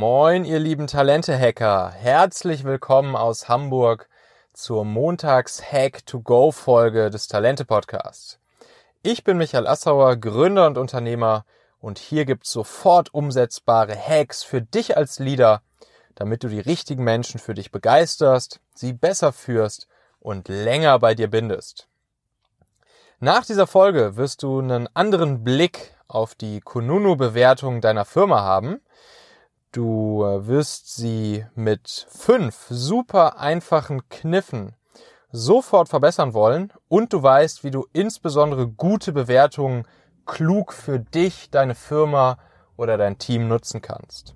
Moin, ihr lieben Talente-Hacker. Herzlich willkommen aus Hamburg zur Montags-Hack-to-Go-Folge des Talente-Podcasts. Ich bin Michael Assauer, Gründer und Unternehmer und hier gibt's sofort umsetzbare Hacks für dich als Leader, damit du die richtigen Menschen für dich begeisterst, sie besser führst und länger bei dir bindest. Nach dieser Folge wirst du einen anderen Blick auf die Kununu-Bewertung deiner Firma haben. Du äh, wirst sie mit fünf super einfachen Kniffen sofort verbessern wollen und du weißt, wie du insbesondere gute Bewertungen klug für dich, deine Firma oder dein Team nutzen kannst.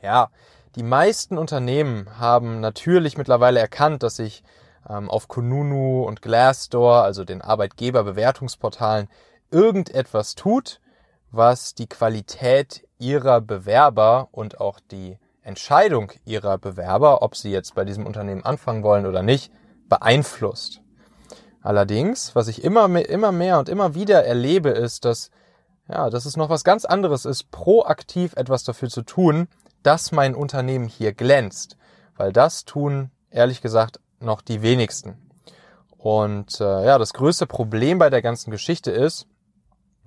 Ja, die meisten Unternehmen haben natürlich mittlerweile erkannt, dass sich auf Kununu und Glassdoor, also den Arbeitgeberbewertungsportalen, irgendetwas tut, was die Qualität ihrer Bewerber und auch die Entscheidung ihrer Bewerber, ob sie jetzt bei diesem Unternehmen anfangen wollen oder nicht, beeinflusst. Allerdings, was ich immer mehr, immer mehr und immer wieder erlebe, ist, dass, ja, dass es noch was ganz anderes ist, proaktiv etwas dafür zu tun, dass mein Unternehmen hier glänzt. Weil das tun, ehrlich gesagt, noch die wenigsten. Und äh, ja, das größte Problem bei der ganzen Geschichte ist,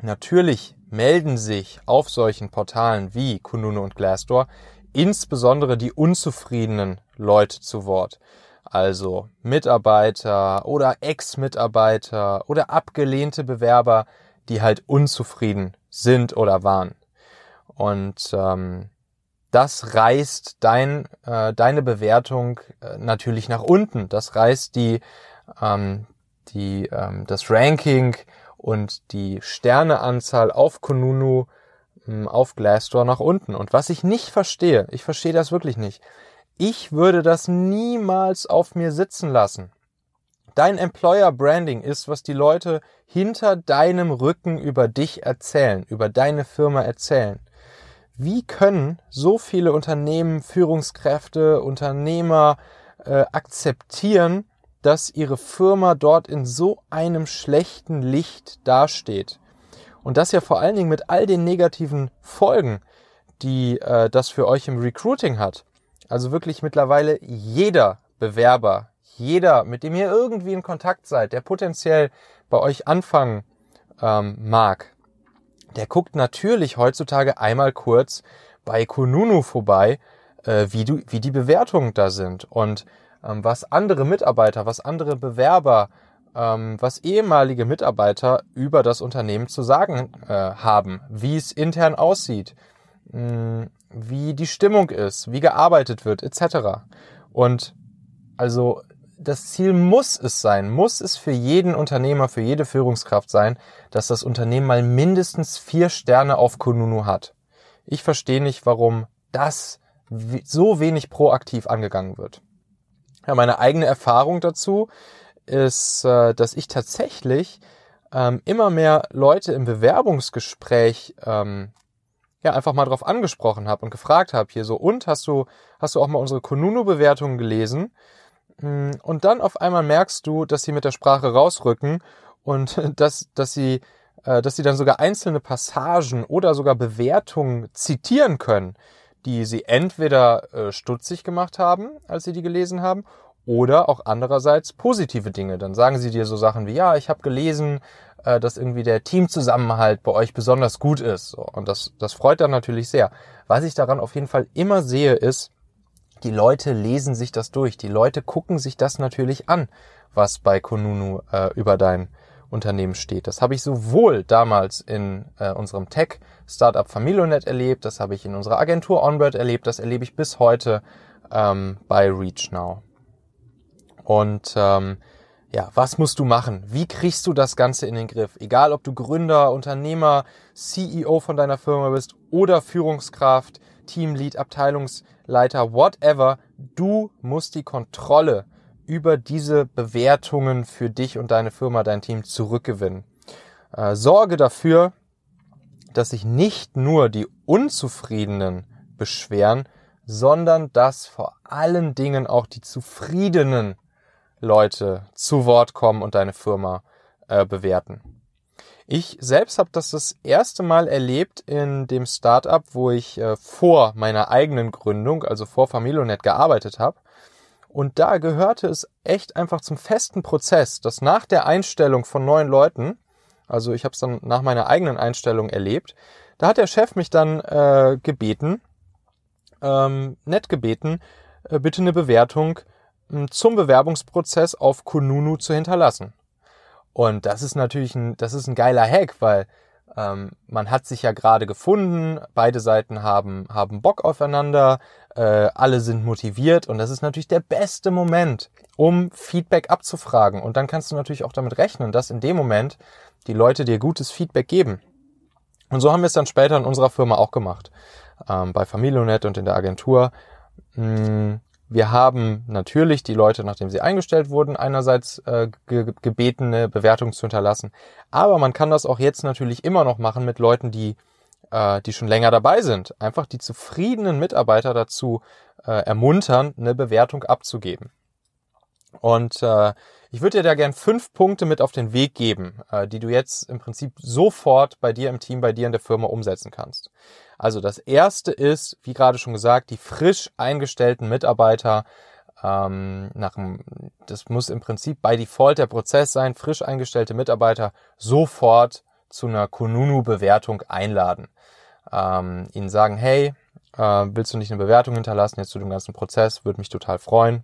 natürlich melden sich auf solchen Portalen wie Kununu und Glassdoor insbesondere die unzufriedenen Leute zu Wort. Also Mitarbeiter oder Ex-Mitarbeiter oder abgelehnte Bewerber, die halt unzufrieden sind oder waren. Und ähm, das reißt dein, äh, deine Bewertung äh, natürlich nach unten. Das reißt die, ähm, die, ähm, das Ranking und die Sterneanzahl auf Konunu ähm, auf Glassdoor nach unten. Und was ich nicht verstehe, ich verstehe das wirklich nicht. Ich würde das niemals auf mir sitzen lassen. Dein Employer Branding ist, was die Leute hinter deinem Rücken über dich erzählen, über deine Firma erzählen. Wie können so viele Unternehmen, Führungskräfte, Unternehmer äh, akzeptieren, dass ihre Firma dort in so einem schlechten Licht dasteht? Und das ja vor allen Dingen mit all den negativen Folgen, die äh, das für euch im Recruiting hat. Also wirklich mittlerweile jeder Bewerber, jeder, mit dem ihr irgendwie in Kontakt seid, der potenziell bei euch anfangen ähm, mag, der guckt natürlich heutzutage einmal kurz bei Kununu vorbei, äh, wie, du, wie die Bewertungen da sind und ähm, was andere Mitarbeiter, was andere Bewerber, ähm, was ehemalige Mitarbeiter über das Unternehmen zu sagen äh, haben, wie es intern aussieht, mh, hm, wie die Stimmung ist, wie gearbeitet wird, etc. Und also das Ziel muss es sein, muss es für jeden Unternehmer, für jede Führungskraft sein, dass das Unternehmen mal mindestens vier Sterne auf Kununu hat. Ich verstehe nicht, warum das so wenig proaktiv angegangen wird. Ja, meine eigene Erfahrung dazu ist, äh, dass ich tatsächlich ähm, immer mehr Leute im Bewerbungsgespräch ähm, ja einfach mal drauf angesprochen habe und gefragt habe hier so und hast du hast du auch mal unsere Kununu Bewertungen gelesen und dann auf einmal merkst du, dass sie mit der Sprache rausrücken und dass, dass sie, äh, dass sie dann sogar einzelne Passagen oder sogar Bewertungen zitieren können, die sie entweder äh, stutzig gemacht haben, als sie die gelesen haben, oder auch andererseits positive Dinge. Dann sagen sie dir so Sachen wie, ja, ich habe gelesen, äh, dass irgendwie der Teamzusammenhalt bei euch besonders gut ist. Und das, das freut dann natürlich sehr. Was ich daran auf jeden Fall immer sehe, ist, die Leute lesen sich das durch. Die Leute gucken sich das natürlich an, was bei Konunu äh, über dein Unternehmen steht. Das habe ich sowohl damals in äh, unserem Tech-Startup Familionet erlebt, das habe ich in unserer Agentur Onward erlebt, das erlebe ich bis heute ähm, bei ReachNow. Und ähm, ja, was musst du machen? Wie kriegst du das Ganze in den Griff? Egal, ob du Gründer, Unternehmer, CEO von deiner Firma bist oder Führungskraft, Teamlead, Abteilungsleiter, whatever, du musst die Kontrolle über diese Bewertungen für dich und deine Firma, dein Team zurückgewinnen. Äh, sorge dafür, dass sich nicht nur die Unzufriedenen beschweren, sondern dass vor allen Dingen auch die zufriedenen Leute zu Wort kommen und deine Firma äh, bewerten. Ich selbst habe das das erste Mal erlebt in dem Startup, wo ich äh, vor meiner eigenen Gründung, also vor Familionet, gearbeitet habe. Und da gehörte es echt einfach zum festen Prozess, dass nach der Einstellung von neuen Leuten, also ich habe es dann nach meiner eigenen Einstellung erlebt, da hat der Chef mich dann äh, gebeten, ähm, nett gebeten, äh, bitte eine Bewertung äh, zum Bewerbungsprozess auf Kununu zu hinterlassen. Und das ist natürlich ein, das ist ein geiler Hack, weil ähm, man hat sich ja gerade gefunden, beide Seiten haben, haben Bock aufeinander, äh, alle sind motiviert und das ist natürlich der beste Moment, um Feedback abzufragen. Und dann kannst du natürlich auch damit rechnen, dass in dem Moment die Leute dir gutes Feedback geben. Und so haben wir es dann später in unserer Firma auch gemacht. Ähm, bei Familionet und in der Agentur. Mh, hm, wir haben natürlich die Leute, nachdem sie eingestellt wurden, einerseits äh, ge gebeten, eine Bewertung zu hinterlassen. Aber man kann das auch jetzt natürlich immer noch machen mit Leuten, die, äh, die schon länger dabei sind. Einfach die zufriedenen Mitarbeiter dazu äh, ermuntern, eine Bewertung abzugeben. Und äh, ich würde dir da gern fünf Punkte mit auf den Weg geben, äh, die du jetzt im Prinzip sofort bei dir im Team, bei dir in der Firma umsetzen kannst. Also das erste ist, wie gerade schon gesagt, die frisch eingestellten Mitarbeiter ähm, nach dem, das muss im Prinzip bei Default der Prozess sein, frisch eingestellte Mitarbeiter sofort zu einer Kununu-Bewertung einladen. Ähm, ihnen sagen, hey, äh, willst du nicht eine Bewertung hinterlassen jetzt zu dem ganzen Prozess? Würde mich total freuen.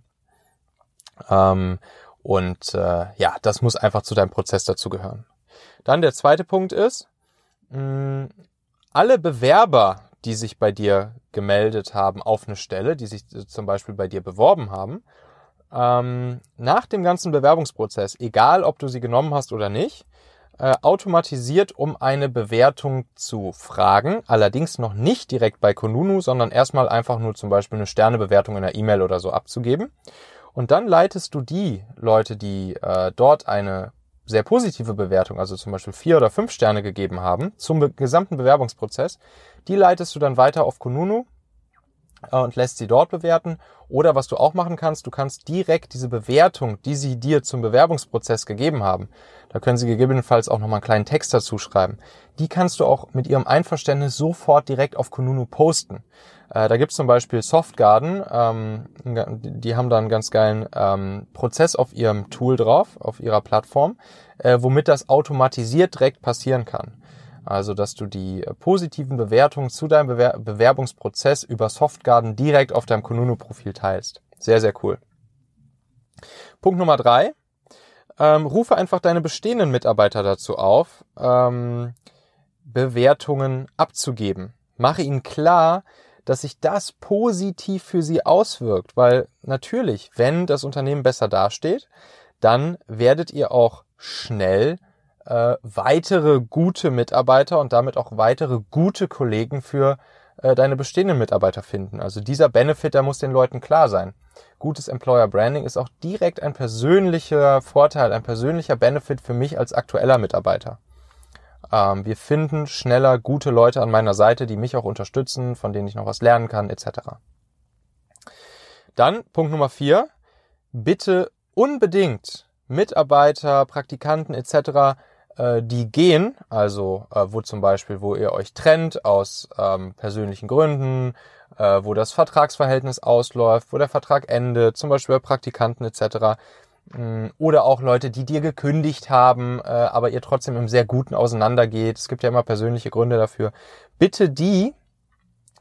Ähm, und äh, ja, das muss einfach zu deinem Prozess dazugehören. Dann der zweite Punkt ist, mh, alle Bewerber, die sich bei dir gemeldet haben auf eine Stelle, die sich zum Beispiel bei dir beworben haben, ähm, nach dem ganzen Bewerbungsprozess, egal ob du sie genommen hast oder nicht, äh, automatisiert um eine Bewertung zu fragen. Allerdings noch nicht direkt bei Konunu, sondern erstmal einfach nur zum Beispiel eine Sternebewertung in der E-Mail oder so abzugeben. Und dann leitest du die Leute, die äh, dort eine sehr positive Bewertung, also zum Beispiel vier oder fünf Sterne gegeben haben, zum gesamten Bewerbungsprozess, die leitest du dann weiter auf Kununu. äh, und lässt sie dort bewerten. Oder was du auch machen kannst, du kannst direkt diese Bewertung, die sie dir zum Bewerbungsprozess gegeben haben, da können sie gegebenenfalls auch nochmal einen kleinen Text dazu schreiben, die kannst du auch mit ihrem Einverständnis sofort direkt auf Kununu posten. Äh, da gibt's zum Beispiel Softgarden, ähm, die haben da einen ganz geilen ähm, Prozess auf ihrem Tool drauf, auf ihrer Plattform, äh, womit das automatisiert direkt passieren kann. Also, dass du die positiven Bewertungen zu deinem Bewer Bewerbungsprozess über Softgarden direkt auf deinem Kununu-Profil teilst. Sehr, sehr cool. Punkt Nummer drei. Ähm, rufe einfach deine bestehenden Mitarbeiter dazu auf, ähm, Bewertungen abzugeben. Mache ihnen klar, dass sich das positiv für sie auswirkt, weil natürlich, wenn das Unternehmen besser dasteht, dann werdet ihr auch schnell äh, weitere gute Mitarbeiter und damit auch weitere gute Kollegen für äh, deine bestehenden Mitarbeiter finden. Also dieser Benefit, der muss den Leuten klar sein. Gutes Employer Branding ist auch direkt ein persönlicher Vorteil, ein persönlicher Benefit für mich als aktueller Mitarbeiter. Ähm, wir finden schneller gute Leute an meiner Seite, die mich auch unterstützen, von denen ich noch was lernen kann, etc. Dann Punkt Nummer vier. Bitte unbedingt Mitarbeiter, Praktikanten etc., äh, die gehen, also äh, wo zum Beispiel, wo ihr euch trennt aus ähm, persönlichen Gründen, äh, wo das Vertragsverhältnis ausläuft, wo der Vertrag endet, zum Beispiel bei Praktikanten etc., Mm, oder auch Leute, die dir gekündigt haben, äh, aber ihr trotzdem im sehr guten auseinandergeht. Es gibt ja immer persönliche Gründe dafür. Bitte die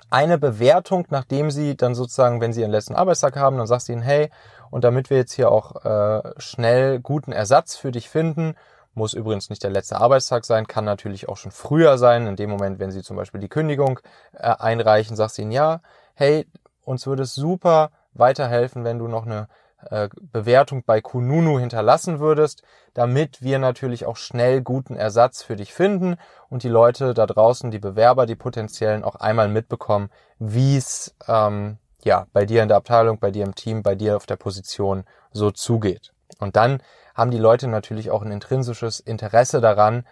eine Bewertung, nachdem sie dann sozusagen, wenn sie ihren letzten Arbeitstag haben, dann sagst du ihnen, hey, und damit wir jetzt hier auch äh, schnell guten Ersatz für dich finden, muss übrigens nicht der letzte Arbeitstag sein, kann natürlich auch schon früher sein, in dem Moment, wenn sie zum Beispiel die Kündigung äh, einreichen, sagst du ihnen, ja, hey, uns würde es super weiterhelfen, wenn du noch eine äh, Bewertung bei Kununu hinterlassen würdest, damit wir natürlich auch schnell guten Ersatz für dich finden und die Leute da draußen, die Bewerber, die potenziellen auch einmal mitbekommen, wie es ähm, ja bei dir in der Abteilung, bei dir im Team, bei dir auf der Position so zugeht. Und dann haben die Leute natürlich auch ein intrinsisches Interesse daran,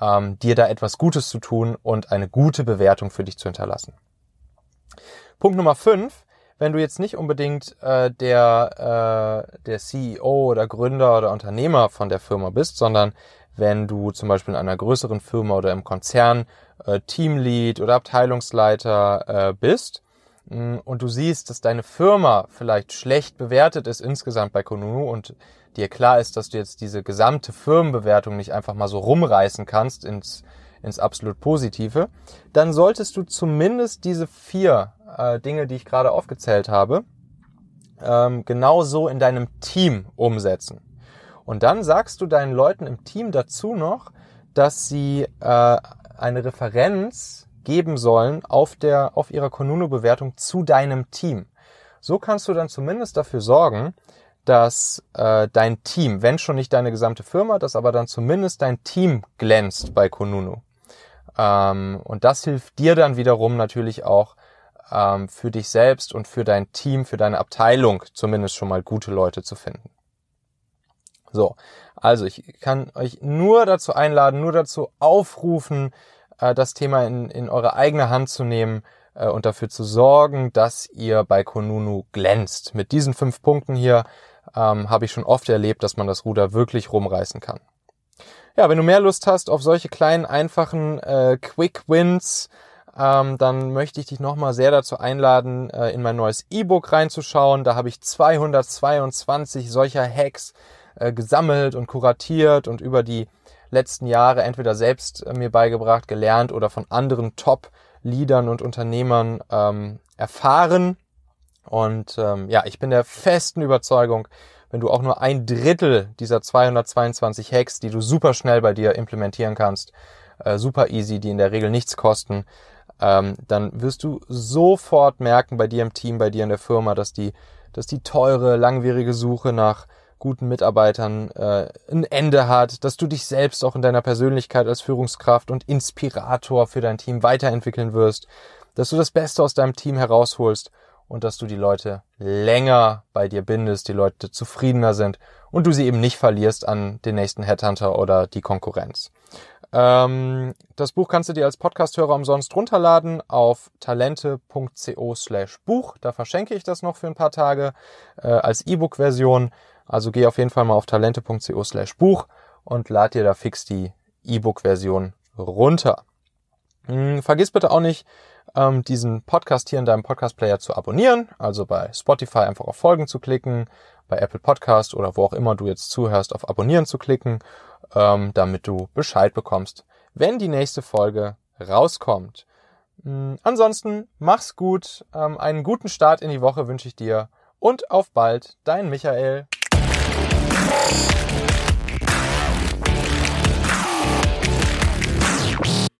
ähm, dir da etwas Gutes zu tun und eine gute Bewertung für dich zu hinterlassen. Punkt Nummer fünf wenn du jetzt nicht unbedingt äh, der, äh, der CEO oder Gründer oder Unternehmer von der Firma bist, sondern wenn du zum Beispiel in einer größeren Firma oder im Konzern äh, Teamlead oder Abteilungsleiter äh, bist und du siehst, dass deine Firma vielleicht schlecht bewertet ist insgesamt bei Konunu und dir klar ist, dass du jetzt diese gesamte Firmenbewertung nicht einfach mal so rumreißen kannst ins, ins absolut Positive, dann solltest du zumindest diese vier äh, Dinge, die ich gerade aufgezählt habe, ähm, genauso in deinem Team umsetzen. Und dann sagst du deinen Leuten im Team dazu noch, dass sie äh, eine Referenz geben sollen auf der auf ihrer Konuno-Bewertung zu deinem Team. So kannst du dann zumindest dafür sorgen, dass äh, dein Team, wenn schon nicht deine gesamte Firma, dass aber dann zumindest dein Team glänzt bei Konunu. Ähm, und das hilft dir dann wiederum natürlich auch ähm, für dich selbst und für dein Team, für deine Abteilung zumindest schon mal gute Leute zu finden. So, also ich kann euch nur dazu einladen, nur dazu aufrufen, äh, das Thema in, in eure eigene Hand zu nehmen äh, und dafür zu sorgen, dass ihr bei Konunu glänzt. Mit diesen fünf Punkten hier ähm, habe ich schon oft erlebt, dass man das Ruder wirklich rumreißen kann. Ja, wenn du mehr Lust hast auf solche kleinen, einfachen äh, Quick Wins, ähm, dann möchte ich dich nochmal sehr dazu einladen, äh, in mein neues E-Book reinzuschauen. Da habe ich 222 solcher Hacks äh, gesammelt und kuratiert und über die letzten Jahre entweder selbst äh, mir beigebracht, gelernt oder von anderen Top-Leadern und Unternehmern ähm, erfahren. Und ähm, ja, ich bin der festen Überzeugung, wenn du auch nur ein Drittel dieser 222 Hacks, die du super schnell bei dir implementieren kannst, äh, super easy, die in der Regel nichts kosten, ähm, dann wirst du sofort merken bei dir im Team, bei dir in der Firma, dass die, dass die teure, langwierige Suche nach guten Mitarbeitern äh, ein Ende hat, dass du dich selbst auch in deiner Persönlichkeit als Führungskraft und Inspirator für dein Team weiterentwickeln wirst, dass du das Beste aus deinem Team herausholst und dass du die Leute länger bei dir bindest, die Leute zufriedener sind und du sie eben nicht verlierst an den nächsten Headhunter oder die Konkurrenz. Ähm, das Buch kannst du dir als Podcasthörer umsonst runterladen auf talente.co slash Buch. Da verschenke ich das noch für ein paar Tage äh, als E-Book-Version. Also geh auf jeden Fall mal auf talente.co slash Buch und lad dir da fix die E-Book-Version runter. Hm, vergiss bitte auch nicht, ähm, diesen Podcast hier in deinem Podcast-Player zu abonnieren. Also bei Spotify einfach auf Folgen zu klicken, bei Apple Podcast oder wo auch immer du jetzt zuhörst, auf Abonnieren zu klicken ähm, damit du Bescheid bekommst, wenn die nächste Folge rauskommt. Ähm, ansonsten mach's gut, ähm, einen guten Start in die Woche wünsche ich dir und auf bald, dein Michael. Bye.